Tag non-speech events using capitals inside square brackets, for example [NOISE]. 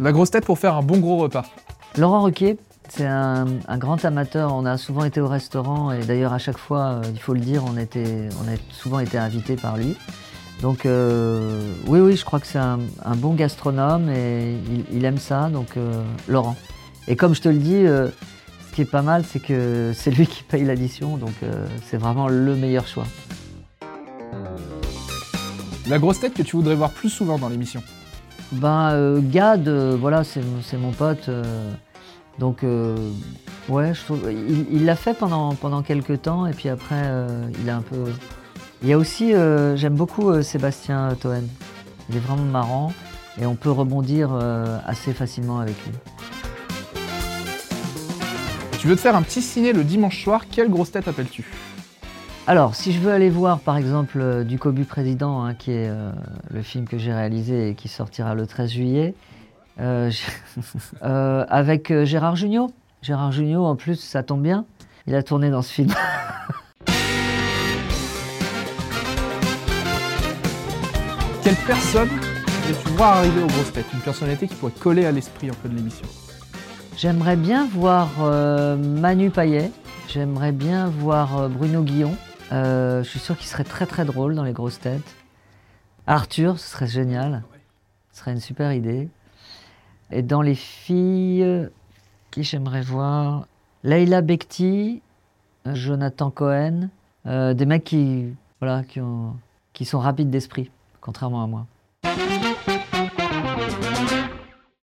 La grosse tête pour faire un bon gros repas. Laurent Ruquier, c'est un, un grand amateur. On a souvent été au restaurant et d'ailleurs à chaque fois, euh, il faut le dire, on, était, on a souvent été invité par lui. Donc euh, oui, oui, je crois que c'est un, un bon gastronome et il, il aime ça. Donc euh, Laurent. Et comme je te le dis, euh, ce qui est pas mal, c'est que [LAUGHS] c'est lui qui paye l'addition. Donc c'est vraiment le meilleur choix. La grosse tête que tu voudrais voir plus souvent dans l'émission. Ben, euh, Gad, euh, voilà, c'est mon pote. euh, donc, euh, ouais, je trouve. Il l'a fait pendant, pendant quelques temps, et puis après, il a un peu. Il y a aussi, j'aime beaucoup Sébastien Toen. Il est vraiment marrant, et on peut rebondir assez facilement avec lui. Tu veux te faire un petit ciné le dimanche soir, quelle grosse tête appelles-tu? Alors, si je veux aller voir, par exemple, euh, Du Cobu Président, hein, qui est euh, le film que j'ai réalisé et qui sortira le 13 juillet, euh, [LAUGHS] euh, avec Gérard Jugnot. Gérard Jugnot, en plus, ça tombe bien, il a tourné dans ce film. [LAUGHS] Quelle personne veux-tu voir arriver aux grosses têtes? Une personnalité qui pourrait coller à l'esprit un peu de l'émission. J'aimerais bien voir Manu Payet, j'aimerais bien voir Bruno Guillon. Euh, je suis sûr qu'il serait très très drôle dans les grosses têtes. Arthur, ce serait génial. Ce serait une super idée. Et dans les filles, qui j'aimerais voir? Leila Bekti, euh, Jonathan Cohen, euh, des mecs qui, voilà, qui, ont, qui sont rapides d'esprit, contrairement à moi.